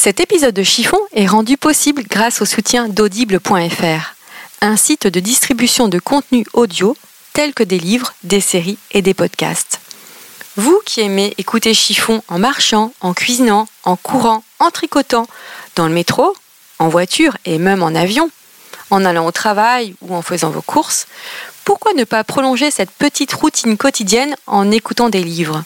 Cet épisode de Chiffon est rendu possible grâce au soutien d'audible.fr, un site de distribution de contenu audio tels que des livres, des séries et des podcasts. Vous qui aimez écouter Chiffon en marchant, en cuisinant, en courant, en tricotant, dans le métro, en voiture et même en avion, en allant au travail ou en faisant vos courses, pourquoi ne pas prolonger cette petite routine quotidienne en écoutant des livres?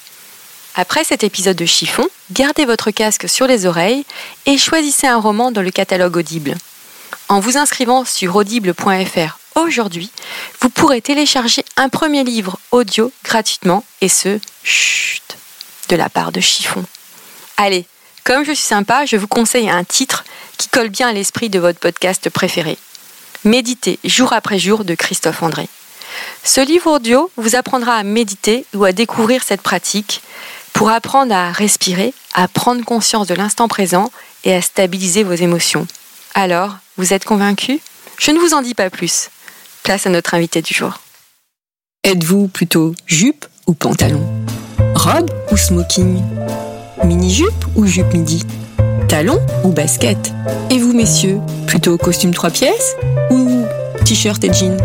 Après cet épisode de chiffon, gardez votre casque sur les oreilles et choisissez un roman dans le catalogue Audible. En vous inscrivant sur audible.fr aujourd'hui, vous pourrez télécharger un premier livre audio gratuitement et ce, chut, de la part de chiffon. Allez, comme je suis sympa, je vous conseille un titre qui colle bien à l'esprit de votre podcast préféré. Méditer jour après jour de Christophe André. Ce livre audio vous apprendra à méditer ou à découvrir cette pratique pour apprendre à respirer, à prendre conscience de l'instant présent et à stabiliser vos émotions. Alors, vous êtes convaincu? Je ne vous en dis pas plus. Place à notre invité du jour. Êtes-vous plutôt jupe ou pantalon? Robe ou smoking? Mini-jupe ou jupe midi? Talon ou basket? Et vous, messieurs, plutôt costume trois pièces ou t-shirt et jean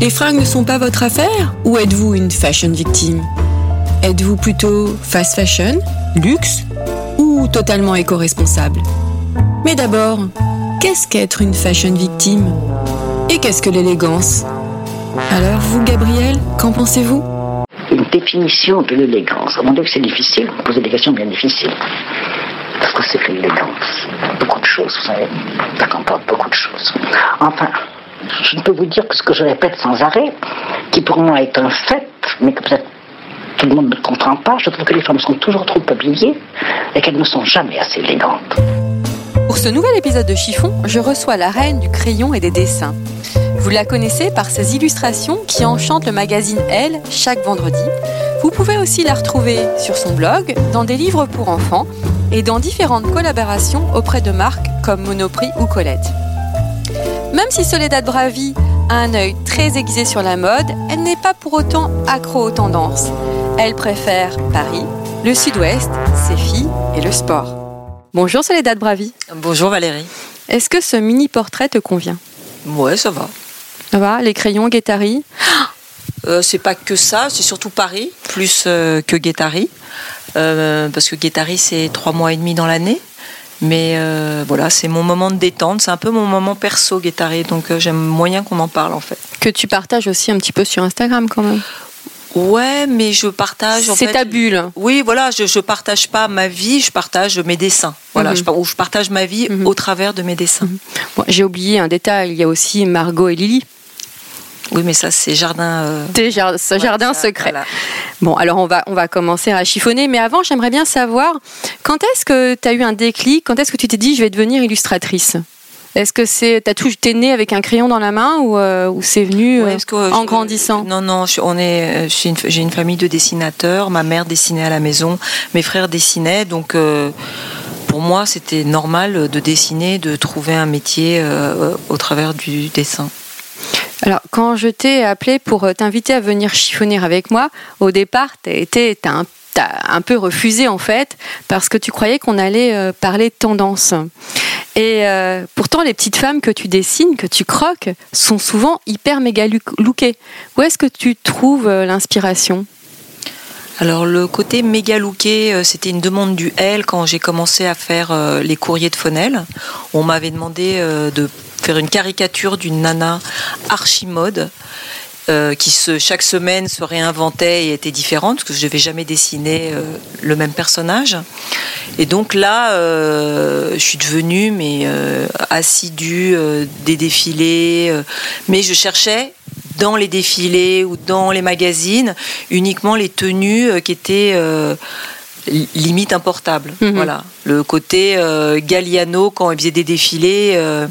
Les fringues ne sont pas votre affaire ou êtes-vous une fashion victime? Êtes-vous plutôt fast fashion, luxe ou totalement éco-responsable? Mais d'abord, qu'est-ce qu'être une fashion victime? Et qu'est-ce que l'élégance? Alors vous, Gabriel, qu'en pensez-vous? Une définition de l'élégance. Mon Dieu, que c'est difficile, vous posez des questions bien difficiles. Parce que c'est que l'élégance Beaucoup de choses, vous savez. Ça comporte beaucoup de choses. Enfin, je ne peux vous dire que ce que je répète sans arrêt, qui pour moi est un fait, mais que peut-être tout le monde ne comprend pas, je trouve que les femmes sont toujours trop habillées et qu'elles ne sont jamais assez élégantes. Pour ce nouvel épisode de Chiffon, je reçois la reine du crayon et des dessins. Vous la connaissez par ses illustrations qui enchantent le magazine Elle chaque vendredi. Vous pouvez aussi la retrouver sur son blog, dans des livres pour enfants et dans différentes collaborations auprès de marques comme Monoprix ou Colette. Même si Soledad Bravi a un œil très aiguisé sur la mode, elle n'est pas pour autant accro aux tendances. Elle préfère Paris, le sud-ouest, ses filles et le sport. Bonjour Soledad Bravi. Bonjour Valérie. Est-ce que ce mini portrait te convient? Ouais, ça va. Ça va Les crayons Guettari Euh, c'est pas que ça, c'est surtout Paris, plus euh, que Guettari. Euh, parce que Guettari, c'est trois mois et demi dans l'année. Mais euh, voilà, c'est mon moment de détente. C'est un peu mon moment perso, Guettari. Donc euh, j'aime moyen qu'on en parle, en fait. Que tu partages aussi un petit peu sur Instagram quand même. Ouais, mais je partage. C'est ta bulle. Oui, voilà, je, je partage pas ma vie, je partage mes dessins. Voilà, Mhm. je, ou je partage ma vie Mhm. au travers de mes dessins. Bon, J'ai oublié un détail, il y a aussi Margot et Lily. Oui, mais ça, c'est jardin. euh, ce ouais, jardin ça, secret. voilà. Bon, alors on va, on va commencer à chiffonner, mais avant, j'aimerais bien savoir quand est-ce que tu as eu un déclic, quand est-ce que tu t'es dit je vais devenir illustratrice? Est-ce que c'est t'as tout t'es né avec un crayon dans la main ou, euh, ou c'est venu Ouais, euh, que, euh, en je- grandissant? Non, non, je- on est, j'ai une, famille de dessinateurs. Ma mère dessinait à la maison, mes frères dessinaient, donc euh, pour moi c'était normal de dessiner, de trouver un métier euh, au travers du dessin. Alors, quand je t'ai appelé pour t'inviter à venir chiffonner avec moi, au départ, t'as été, t'as un, un peu refusé en fait, parce que tu croyais qu'on allait euh, parler de tendance. Et euh, pourtant, les petites femmes que tu dessines, que tu croques, sont souvent hyper méga look- lookées. Où est-ce que tu trouves euh, l'inspiration? Alors le côté méga looké, c'était une demande du L quand j'ai commencé à faire les courriers de Fonel. On m'avait demandé de faire une caricature d'une nana archimode euh, qui chaque semaine se réinventait et était différente parce que je n'avais jamais dessiné euh, le même personnage. Et donc là, euh, je suis devenue mais assidue des défilés, mais je cherchais dans les défilés ou dans les magazines uniquement les tenues qui étaient limite un portable. Mhm. Voilà, le côté euh, Galliano quand il faisait des défilés euh,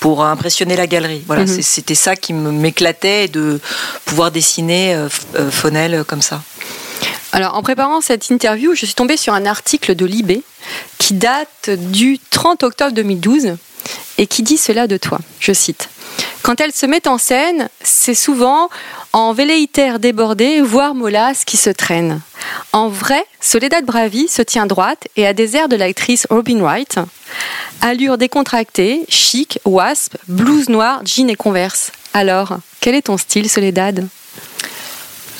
pour impressionner la galerie. Voilà, Mhm. c'était ça qui m'éclatait de pouvoir dessiner euh, Fonel comme ça. Alors, en préparant cette interview, je suis tombée sur un article de Libé qui date du 30 octobre 2012 et qui dit cela de toi. Je cite. Quand elle se met en scène, c'est souvent en velléitaire débordée, voire mollasse qui se traîne. En vrai, Soledad Bravi se tient droite et a des airs de l'actrice Robin Wright. Allure décontractée, chic, wasp, blouse noire, jean et converse. Alors, quel est ton style, Soledad?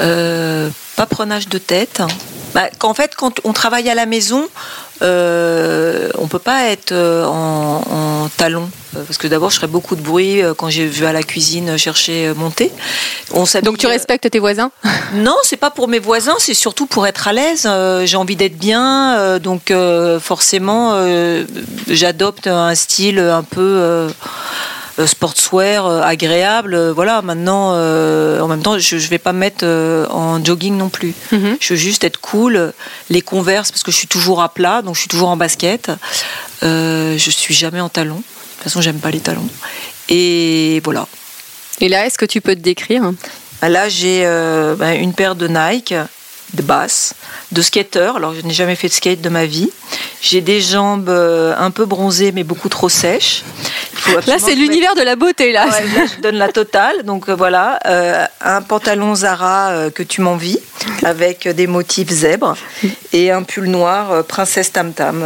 Euh, de tête. Bah, qu'en fait, quand on travaille à la maison, euh, on peut pas être euh, en, en talons. Euh, Parce que d'abord, je ferais beaucoup de bruit euh, quand j'ai vu à la cuisine chercher euh, mon thé. On Donc tu respectes tes voisins? Non, c'est pas pour mes voisins, c'est surtout pour être à l'aise. J'ai envie d'être bien, donc forcément, j'adopte un style un peu sportswear, agréable. Voilà, maintenant, euh, en même temps, je, vais pas me mettre euh, en jogging non plus. Mhm. Je veux juste être cool. Les converses, parce que je suis toujours à plat, donc je suis toujours en basket. Euh, je suis jamais en talons. De toute façon, j'aime pas les talons. Et voilà. Et là, est-ce que tu peux te décrire? Là, j'ai euh, bah, une paire de Nike, de basse, de skater. Alors, je n'ai jamais fait de skate de ma vie. J'ai des jambes euh, un peu bronzées, mais beaucoup trop sèches. Il faut Là, c'est l'univers de la beauté, là. mette- Ouais, là, je donne la totale. Donc euh, voilà, euh, un pantalon Zara euh, que tu m'envies, avec des motifs zèbres, et un pull noir euh, princesse tam tam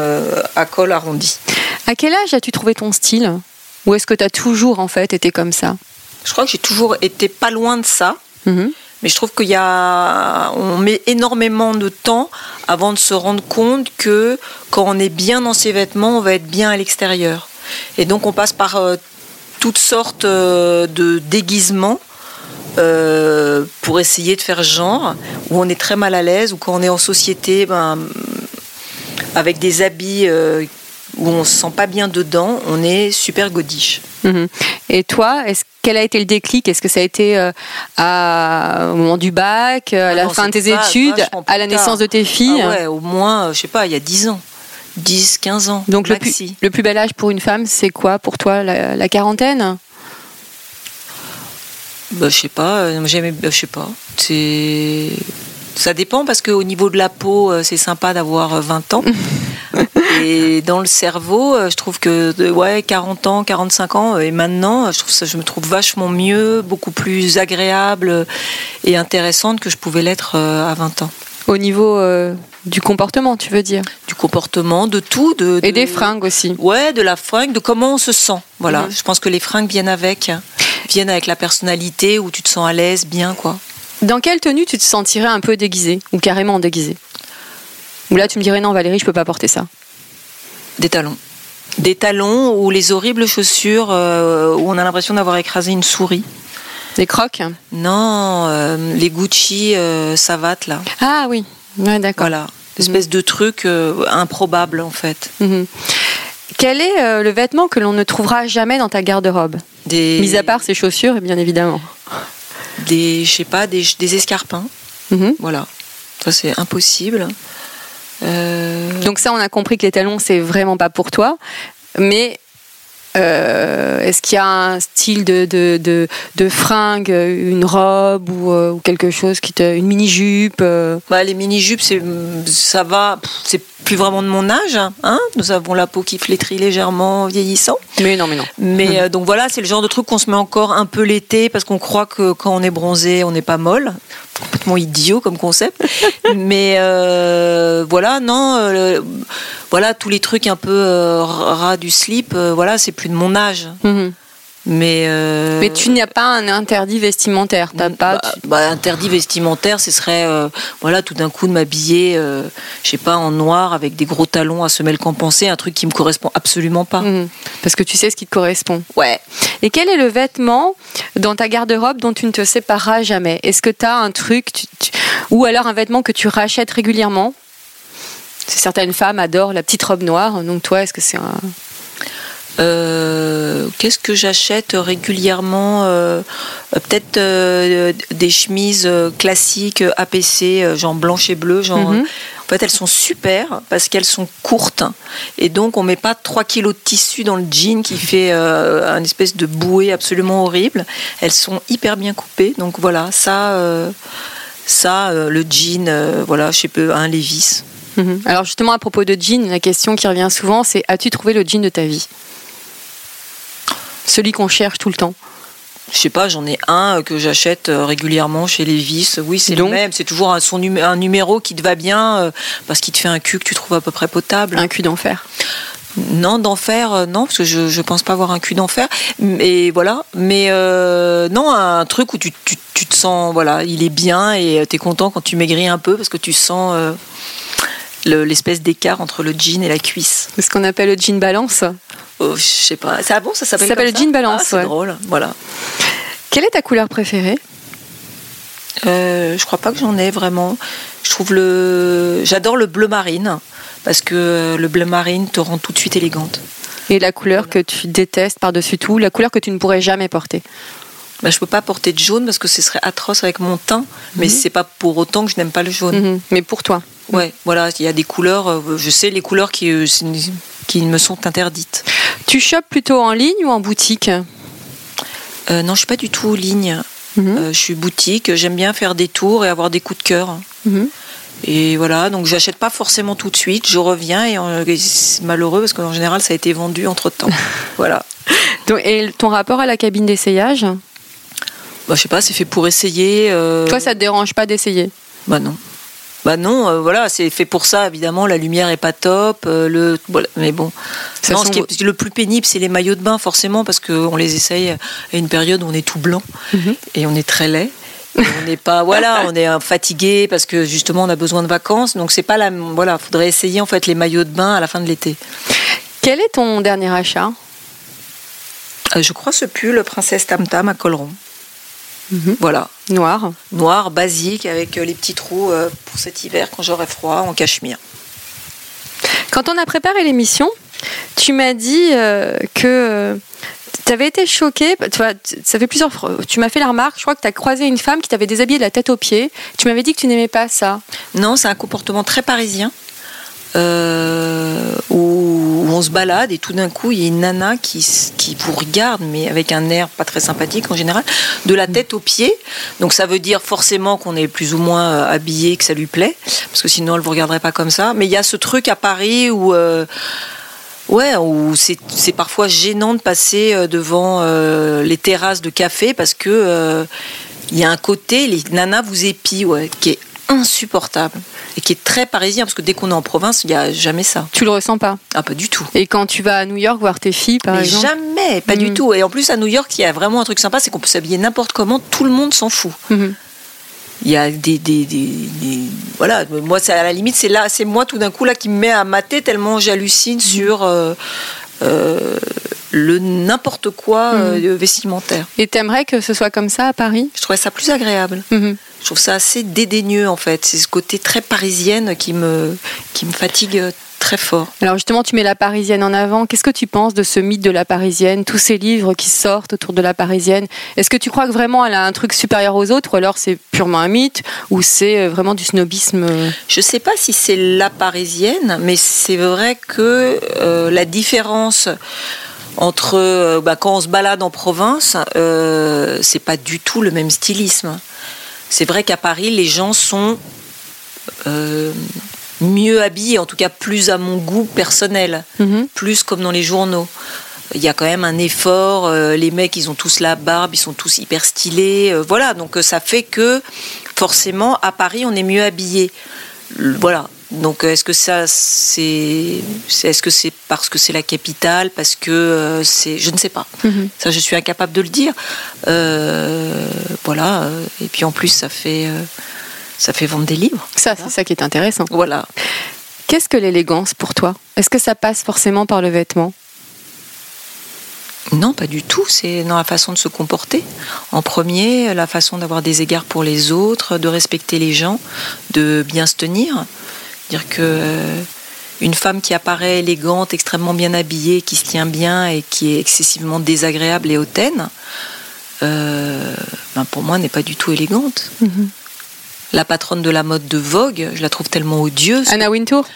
à col arrondi. À quel âge as-tu trouvé ton style? Ou est-ce que tu as toujours, en fait, été comme ça? Je crois que j'ai toujours été pas loin de ça. Mhm. Mais je trouve qu'il y a, on met énormément de temps avant de se rendre compte que quand on est bien dans ses vêtements, on va être bien à l'extérieur. Et donc on passe par euh, toutes sortes euh, de déguisements euh, pour essayer de faire genre, où on est très mal à l'aise, ou quand on est en société, ben, avec des habits où on se sent pas bien dedans, on est super godiche. Mhm. Et toi, est-ce quel a été le déclic? Est-ce que ça a été euh, à- au moment du bac, à Ah la non, fin de tes pas- études, à la naissance de tes filles? Ah ouais, au moins, je sais pas, il y a 10 ans. 10, 15 ans. Donc le plus, le plus bel âge pour une femme, c'est quoi pour toi La, la quarantaine? Bah, je sais pas, euh, bah, je sais pas. C'est. Ça dépend parce qu'au niveau de la peau, euh, c'est sympa d'avoir euh, 20 ans. et dans le cerveau, euh, je trouve que de, ouais, 40 ans, 45 ans, euh, et maintenant, euh, je, trouve ça, je me trouve vachement mieux, beaucoup plus agréable euh, et intéressante que je pouvais l'être euh, à 20 ans. Au niveau euh, du comportement, tu veux dire? Du comportement, de tout. De, Et de- des fringues aussi. Ouais, de la fringue, de comment on se sent. Voilà, Mhm. je pense que les fringues viennent avec, viennent avec la personnalité où tu te sens à l'aise, bien quoi. Dans quelle tenue tu te sentirais un peu déguisée Ou carrément déguisée? Ou là, tu me dirais non, Valérie, je peux pas porter ça. Des talons. Des talons ou les horribles chaussures euh, où on a l'impression d'avoir écrasé une souris. Des crocs? Non, euh, les Gucci euh, savates là. Ah oui, ouais, d'accord. Voilà, espèce de truc euh, improbable en fait. Mhm. Quel est le vêtement que l'on ne trouvera jamais dans ta garde-robe? Des, Mis à part ses chaussures, bien évidemment. des, je sais pas, des, des escarpins. Mhm. Voilà, ça c'est impossible. Euh, Donc ça, on a compris que les talons, c'est vraiment pas pour toi. Mais euh, est-ce qu'il y a un style de, de, de, de fringue, une robe ou, euh, ou quelque chose qui te, une mini jupe Bah, les mini-jupes, c'est, ça va, c'est plus vraiment de mon âge. Hein Nous avons la peau qui flétrit légèrement, vieillissant. Mais non, mais non. Mais euh, donc voilà, c'est le genre de truc qu'on se met encore un peu l'été parce qu'on croit que quand on est bronzé, on n'est pas molle. Complètement idiot comme concept. Mais euh, voilà, non, euh, voilà tous les trucs un peu euh, ras du slip. euh, voilà, c'est plus de mon âge. Mhm. Mais euh, Mais tu n'as pas un interdit vestimentaire. T'as pas. bah, bah, interdit vestimentaire, ce serait euh, voilà tout d'un coup de m'habiller, euh, je sais pas en noir avec des gros talons à semelles compensées, un truc qui me correspond absolument pas. Mhm. Parce que tu sais ce qui te correspond. Ouais. Et quel est le vêtement dans ta garde-robe dont tu ne te sépareras jamais? Est-ce que tu as un truc, tu- tu- ou alors un vêtement que tu rachètes régulièrement? Certaines femmes adorent la petite robe noire, donc toi, est-ce que c'est un... Euh, Qu'est-ce que j'achète régulièrement Euh, Peut-être euh, des chemises classiques APC, genre blanche et bleu. Genre, Mhm. En fait, elles sont super parce qu'elles sont courtes et donc on met pas 3 kilos de tissu dans le jean qui fait un espèce de bouée absolument horrible. Elles sont hyper bien coupées, donc voilà, ça, ça, le jean, voilà, je sais pas, un Levis. Mhm. Alors justement, à propos de jean, la question qui revient souvent, c'est as-tu trouvé le jean de ta vie? Celui qu'on cherche tout le temps. Je sais pas, j'en ai un que j'achète euh, régulièrement chez Levis. Oui, c'est le même. C'est toujours un, son numé- un numéro qui te va bien euh, parce qu'il te fait un cul que tu trouves à peu près potable. Un cul d'enfer. Non, d'enfer, euh, non, parce que je, je pense pas avoir un cul d'enfer. Et voilà. Mais euh, non, un truc où tu, tu, tu te sens, voilà, il est bien et tu es content quand tu maigris un peu parce que tu sens euh, le- l'espèce d'écart entre le jean et la cuisse. C'est ce qu'on appelle le jean balance. Oh, je sais pas. Ça, bon, ça s'appelle Ça s'appelle le jean balance, Ah, ouais. drôle. Voilà. Quelle est ta couleur préférée? Euh, je crois pas que j'en ai vraiment. Je trouve le. J'adore le bleu marine parce que le bleu marine te rend tout de suite élégante. Et la couleur que tu détestes par-dessus tout, la couleur que tu ne pourrais jamais porter Bah, je peux pas porter de jaune parce que ce serait atroce avec mon teint, mais c'est pas pour autant que je n'aime pas le jaune. Mhm. Mais pour toi Ouais, voilà, il y a des couleurs. euh, Je sais les couleurs qui, euh, qui me sont interdites. Tu chopes plutôt en ligne ou en boutique? Euh, non, je suis pas du tout ligne. Mhm. Euh, je suis boutique. J'aime bien faire des tours et avoir des coups de cœur. Mhm. Et voilà, donc j'achète pas forcément tout de suite. Je reviens et, et c'est malheureux parce qu'en général ça a été vendu entre temps. voilà. Donc, Et ton rapport à la cabine d'essayage? Bah, je sais pas, c'est fait pour essayer. euh, Toi, ça te dérange pas d'essayer? Bah non. Bah non, euh, voilà, c'est fait pour ça, évidemment, la lumière est pas top, euh, le, voilà, mais bon. Non, ce qui est le plus pénible, c'est les maillots de bain, forcément, parce qu'on les essaye à une période où on est tout blanc Mhm. et on est très laid. On n'est pas, voilà, on est fatigué parce que justement on a besoin de vacances, donc c'est pas la, voilà, faudrait essayer en fait les maillots de bain à la fin de l'été. Quel est ton dernier achat? Euh, je crois ce pull Princesse Tam Tam à col rond. Mhm. Voilà, Noir. noir, basique, avec euh, les petits trous euh, pour cet hiver quand j'aurai froid, en cachemire. Quand on a préparé l'émission, tu m'as dit euh, que tu avais été choquée. Tu vois, t- ça fait plusieurs fois. Tu m'as fait la remarque, je crois que tu as croisé une femme qui t'avait déshabillée de la tête aux pieds. Tu m'avais dit que tu n'aimais pas ça. Non, c'est un comportement très parisien. Euh, où on se balade et tout d'un coup il y a une nana qui, qui vous regarde mais avec un air pas très sympathique en général de la tête aux pieds. Donc ça veut dire forcément qu'on est plus ou moins euh, habillé que ça lui plaît parce que sinon elle vous regarderait pas comme ça. Mais il y a ce truc à Paris où euh, Ouais, c'est parfois gênant de passer devant les terrasses de café parce que il y a un côté, les nanas vous épient, ouais, qui est insupportable et qui est très parisien parce que dès qu'on est en province, il n'y a jamais ça. Tu le ressens pas? Ah, pas du tout. Et quand tu vas à New York voir tes filles, par Mais exemple? jamais, pas du tout. Et en plus, à New York, il y a vraiment un truc sympa, c'est qu'on peut s'habiller n'importe comment, tout le monde s'en fout. Mhm. Il y a des, des, des- des- voilà, moi, c'est à la limite, c'est là, c'est moi tout d'un coup là qui me met à mater tellement j'hallucine sur euh, euh, le n'importe quoi euh, vestimentaire. Et t'aimerais que ce soit comme ça à Paris? Je trouvais ça plus agréable. Mhm. Je trouve ça assez dédaigneux en fait. C'est ce côté très parisienne qui me, qui me fatigue euh, très fort. Alors justement, tu mets la Parisienne en avant. Qu'est-ce que tu penses de ce mythe de la Parisienne, tous ces livres qui sortent autour de la Parisienne Est-ce que tu crois que vraiment elle a un truc supérieur aux autres, ou alors c'est purement un mythe, ou c'est euh, vraiment du snobisme Je sais pas si c'est la parisienne, mais c'est vrai que euh, la différence entre euh, bah, quand on se balade en province, euh, c'est pas du tout le même stylisme. C'est vrai qu'à Paris, les gens sont euh, mieux habillés, en tout cas plus à mon goût personnel, Mhm. plus comme dans les journaux. Il y a quand même un effort. euh, les mecs, ils ont tous la barbe, ils sont tous hyper stylés. voilà, donc ça fait que forcément, à Paris, on est mieux habillé. Voilà. Donc, euh, est-ce que ça, c'est, est-ce que c'est parce que c'est la capitale, parce que euh, c'est, je ne sais pas. Mhm. Ça, je suis incapable de le dire. Euh, voilà. Et puis en plus, ça fait, euh, ça fait vendre des livres. Ça, c'est ça qui est intéressant. Voilà. Qu'est-ce que l'élégance pour toi? Est-ce que ça passe forcément par le vêtement? Non, pas du tout. C'est dans la façon de se comporter. En premier, la façon d'avoir des égards pour les autres, de respecter les gens, de bien se tenir. Dire que euh, une femme qui apparaît élégante, extrêmement bien habillée, qui se tient bien et qui est excessivement désagréable et hautaine, euh, ben pour moi n'est pas du tout élégante. la patronne de la mode de Vogue. Je la trouve tellement odieuse. Anna Wintour?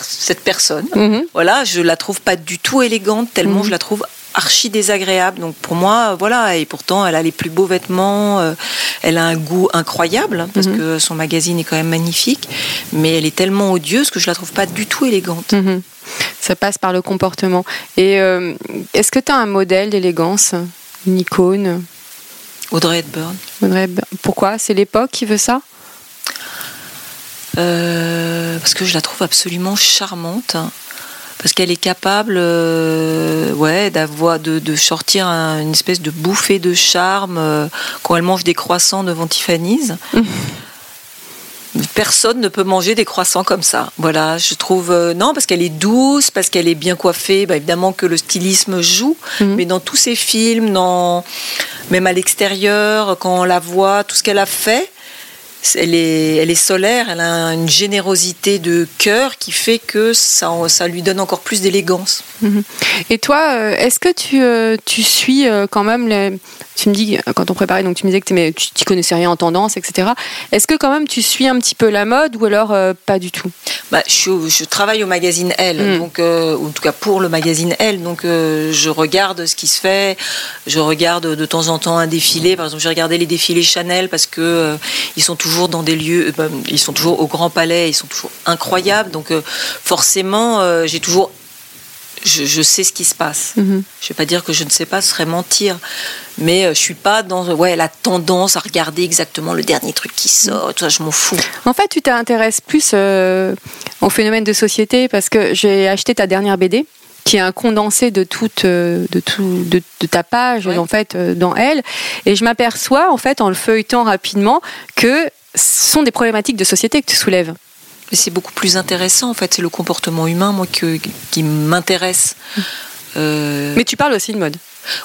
Cette personne. Mhm. Voilà, je la trouve pas du tout élégante, tellement Mhm. je la trouve archi désagréable. Donc pour moi, voilà, et pourtant elle a les plus beaux vêtements, euh, elle a un goût incroyable hein, parce Mhm. que son magazine est quand même magnifique, mais elle est tellement odieuse que je la trouve pas du tout élégante. Mhm. Ça passe par le comportement. Et euh, est-ce que tu as un modèle d'élégance Une icône? Audrey Hepburn. Audrey Hepburn Pourquoi? C'est l'époque qui veut ça? Euh, parce que je la trouve absolument charmante. Parce qu'elle est capable, euh, ouais, d'avoir, de, de sortir un- une espèce de bouffée de charme euh, quand elle mange des croissants devant Tiffany's. Personne ne peut manger des croissants comme ça. Voilà, je trouve euh, non parce qu'elle est douce, parce qu'elle est bien coiffée. Bah, évidemment que le stylisme joue, Mhm. mais dans tous ses films, dans même à l'extérieur, quand on la voit, tout ce qu'elle a fait, elle est, elle est solaire, elle a une générosité de cœur qui fait que ça, ça lui donne encore plus d'élégance. Et toi, euh, est-ce que tu, euh, tu suis euh, quand même. Tu me dis, quand on préparait, donc tu me disais que tu n'y connaissais rien en tendance, etc. Est-ce que quand même tu suis un petit peu la mode ou alors pas du tout? Bah, je, travaille au magazine Elle, Mm. donc euh, ou en tout cas pour le magazine Elle, donc euh, je regarde ce qui se fait, je regarde de temps en temps un défilé. Par exemple, j'ai regardé les défilés Chanel parce que euh, ils sont toujours dans des lieux, euh, bah, ils sont toujours au Grand Palais, ils sont toujours incroyables. Donc forcément, j'ai toujours, je, je sais ce qui se passe. Mhm. Je vais pas dire que je ne sais pas, ce serait mentir. Mais euh, je suis pas dans ouais, la tendance à regarder exactement le dernier truc qui sort. Tout ça, je m'en fous. En fait, tu t'intéresses plus euh, au phénomène de société parce que j'ai acheté ta dernière BD qui est un condensé de toute euh, de tout de, de ta page Ouais. en fait dans elle et je m'aperçois en fait en le feuilletant rapidement que ce sont des problématiques de société que tu soulèves. Mais c'est beaucoup plus intéressant, en fait. C'est le comportement humain, moi, que- qui m'intéresse. Euh, Mais tu parles aussi de mode.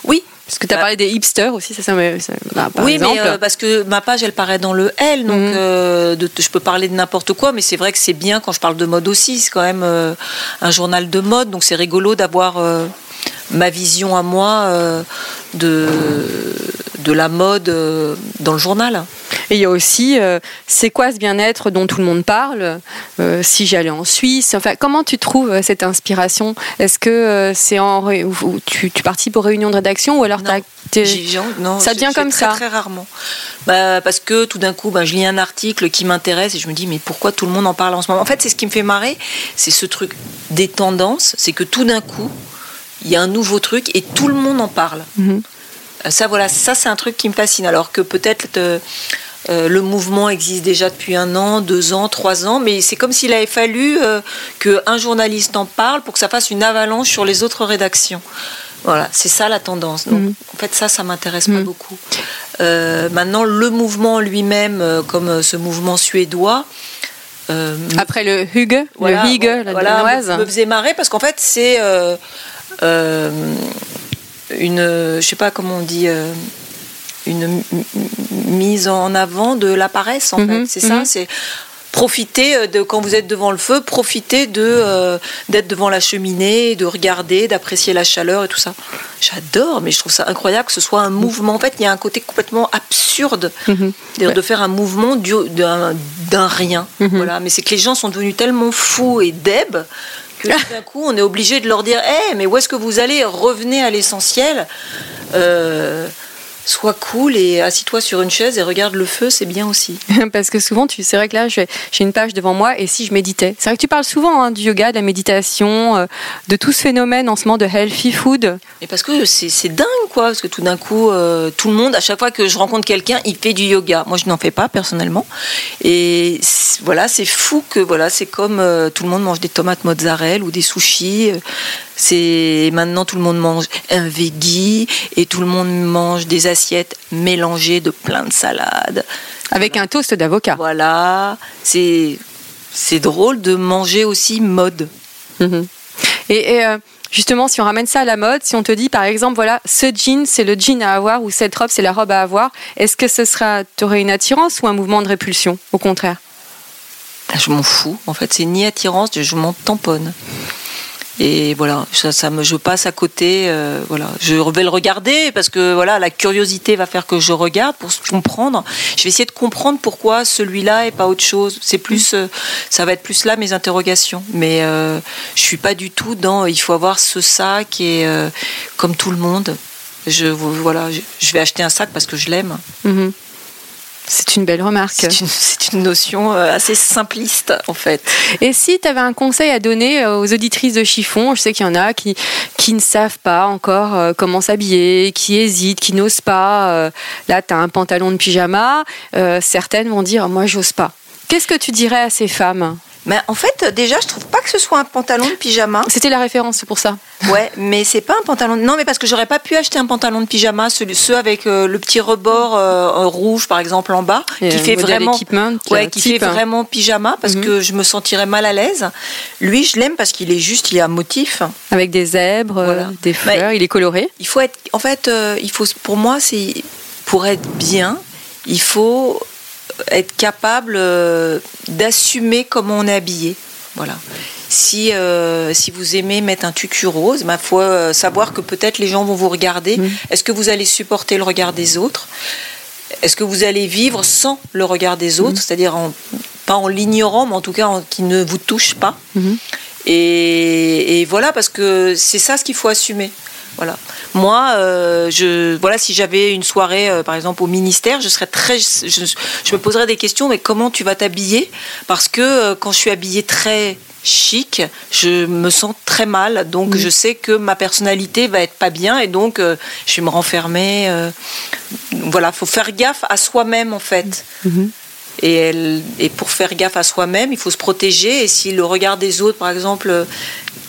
oui, Parce que tu as Bah, parlé des hipsters aussi, ça, ça- bah, par oui, exemple. mais euh, parce que ma page, elle paraît dans le L, donc Mhm. euh, de- je peux parler de n'importe quoi, mais c'est vrai que c'est bien quand je parle de mode aussi. C'est quand même un journal de mode, donc c'est rigolo d'avoir ma vision à moi de, de la mode euh, dans le journal. Et il y a aussi, euh, c'est quoi ce bien-être dont tout le monde parle Euh, Si j'allais en Suisse, enfin, comment tu trouves cette inspiration? Est-ce que euh, c'est en ré- ou- tu, tu participes aux réunions de rédaction ou alors Non. non, Ça vient comme très, ça? Très rarement. Bah, parce que tout d'un coup, bah, je lis un article qui m'intéresse et je me dis, mais pourquoi tout le monde en parle en ce moment? En fait, c'est ce qui me fait marrer, c'est ce truc des tendances, c'est que tout d'un coup, il y a un nouveau truc et tout le monde en parle. Mhm. Ça, voilà, ça c'est un truc qui me fascine. Alors que peut-être euh, euh, le mouvement existe déjà depuis un an, deux ans, trois ans, mais c'est comme s'il avait fallu euh, qu'un journaliste en parle pour que ça fasse une avalanche sur les autres rédactions. Voilà, c'est ça la tendance. Donc, Mhm. en fait, ça, ça m'intéresse pas beaucoup. Euh, maintenant, le mouvement lui-même, euh, comme euh, ce mouvement suédois, euh, Après le Hugue, voilà, le Hygge, la voilà, me, me faisait marrer parce qu'en fait c'est euh, euh, une je sais pas comment on dit euh, une mise en avant de la paresse en Mhm, fait c'est ça mhm. c'est profiter euh, de quand vous êtes devant le feu profiter de euh, d'être devant la cheminée de regarder d'apprécier la chaleur et tout ça j'adore mais je trouve ça incroyable que ce soit un mouvement en fait il y a un côté complètement absurde Mhm. De faire un mouvement du- d'un rien. Voilà. Mais c'est que les gens sont devenus tellement fous et deb que tout d'un coup, on est obligé de leur dire Eh, mais où est-ce que vous allez? Revenez à l'essentiel. Euh, sois cool et assis-toi sur une chaise et regarde le feu, c'est bien aussi. Parce que souvent, tu, c'est vrai que là, j'ai une page devant moi et si je méditais. C'est vrai que tu parles souvent hein, du yoga, de la méditation, euh, de tout ce phénomène en ce moment de healthy food. Et parce que c'est dingue, quoi. Parce que tout d'un coup, euh, tout le monde, à chaque fois que je rencontre quelqu'un, il fait du yoga. Moi, je n'en fais pas personnellement. Et voilà, c'est fou que voilà, c'est comme euh, tout le monde mange des tomates mozzarella ou des sushis. C'est maintenant tout le monde mange un veggie et tout le monde mange des assiettes mélangées de plein de salades. Avec un toast d'avocat. Voilà, c'est c'est drôle de manger aussi mode. Mhm. Et, et, euh, justement, si on ramène ça à la mode, si on te dit par exemple, voilà, ce jean, c'est le jean à avoir ou cette robe, c'est la robe à avoir, est-ce que ce sera, t'aurais une attirance ou un mouvement de répulsion Au contraire? Ah, Je m'en fous. En fait, c'est ni attirance, je m'en tamponne. Et voilà, ça, ça me, je passe à côté. euh, voilà, je vais le regarder parce que voilà, la curiosité va faire que je regarde pour comprendre. Je vais essayer de comprendre pourquoi celui-là et pas autre chose. C'est plus, euh, ça va être plus là mes interrogations. Mais euh, je suis pas du tout dans. Il faut avoir ce sac et euh, comme tout le monde. Je voilà, je, vais acheter un sac parce que je l'aime. Mhm. C'est une belle remarque. C'est une, c'est une notion euh, assez simpliste en fait. Et si tu avais un conseil à donner euh, aux auditrices de chiffon, je sais qu'il y en a qui, qui ne savent pas encore euh, comment s'habiller, qui hésitent, qui n'osent pas. Là, tu as un pantalon de pyjama. euh, Certaines vont dire Moi, j'ose pas. Qu'est-ce que tu dirais à ces femmes? Mais en fait, déjà, je trouve pas que ce soit un pantalon de pyjama. C'était la référence, c'est pour ça. Ouais, mais c'est pas un pantalon. Non, mais parce que j'aurais pas pu acheter un pantalon de pyjama, ceux avec euh, le petit rebord euh, rouge, par exemple, en bas, Et qui fait vraiment, ouais, qui type, fait hein. vraiment pyjama, parce Mhm. que je me sentirais mal à l'aise. Lui, je l'aime parce qu'il est juste, il a un motif. Avec des zèbres, Voilà. euh, des fleurs, il est coloré. Il faut être, en fait, euh, il faut, pour moi, c'est pour être bien, il faut être capable euh, d'assumer comment on est habillé. Voilà. Si, euh, si vous aimez mettre un tutu rose, il faut euh, savoir que peut-être les gens vont vous regarder. Mhm. Est-ce que vous allez supporter le regard des autres? Est-ce que vous allez vivre sans le regard des autres? C'est-à-dire en- pas en l'ignorant, mais en tout cas en- qui ne vous touche pas. Mhm. Et, et voilà, parce que c'est ça ce qu'il faut assumer. Voilà. Moi, euh, je, voilà, si j'avais une soirée, euh, par exemple, au ministère, je serais très, je, je me poserais des questions. Mais comment tu vas t'habiller? Parce que euh, quand je suis habillée très chic, je me sens très mal. Donc, je sais que ma personnalité va être pas bien, et donc je vais me renfermer. voilà, faut faire gaffe à soi-même en fait. Mhm. Et, elle- et pour faire gaffe à soi-même, il faut se protéger. Et si le regard des autres, par exemple,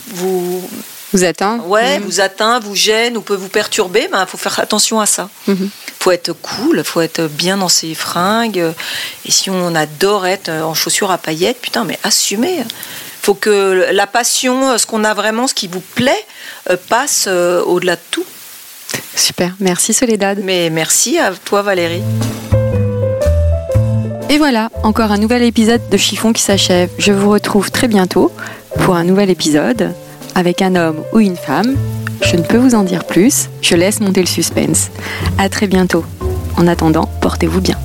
vous, Vous atteint ouais, Mhm. vous atteint, vous gêne ou peut vous perturber, il faut faire attention à ça. Mhm. faut être cool, faut être bien dans ses fringues. Et si on adore être en chaussures à paillettes, putain, mais assumez. faut que la passion, ce qu'on a vraiment, ce qui vous plaît, euh, passe euh, au-delà de tout. Super, merci Soledad. Mais merci à toi, Valérie. Et voilà, encore un nouvel épisode de Chiffon qui s'achève. Je vous retrouve très bientôt pour un nouvel épisode avec un homme ou une femme. Je ne peux vous en dire plus, je laisse monter le suspense. À très bientôt. En attendant, portez-vous bien.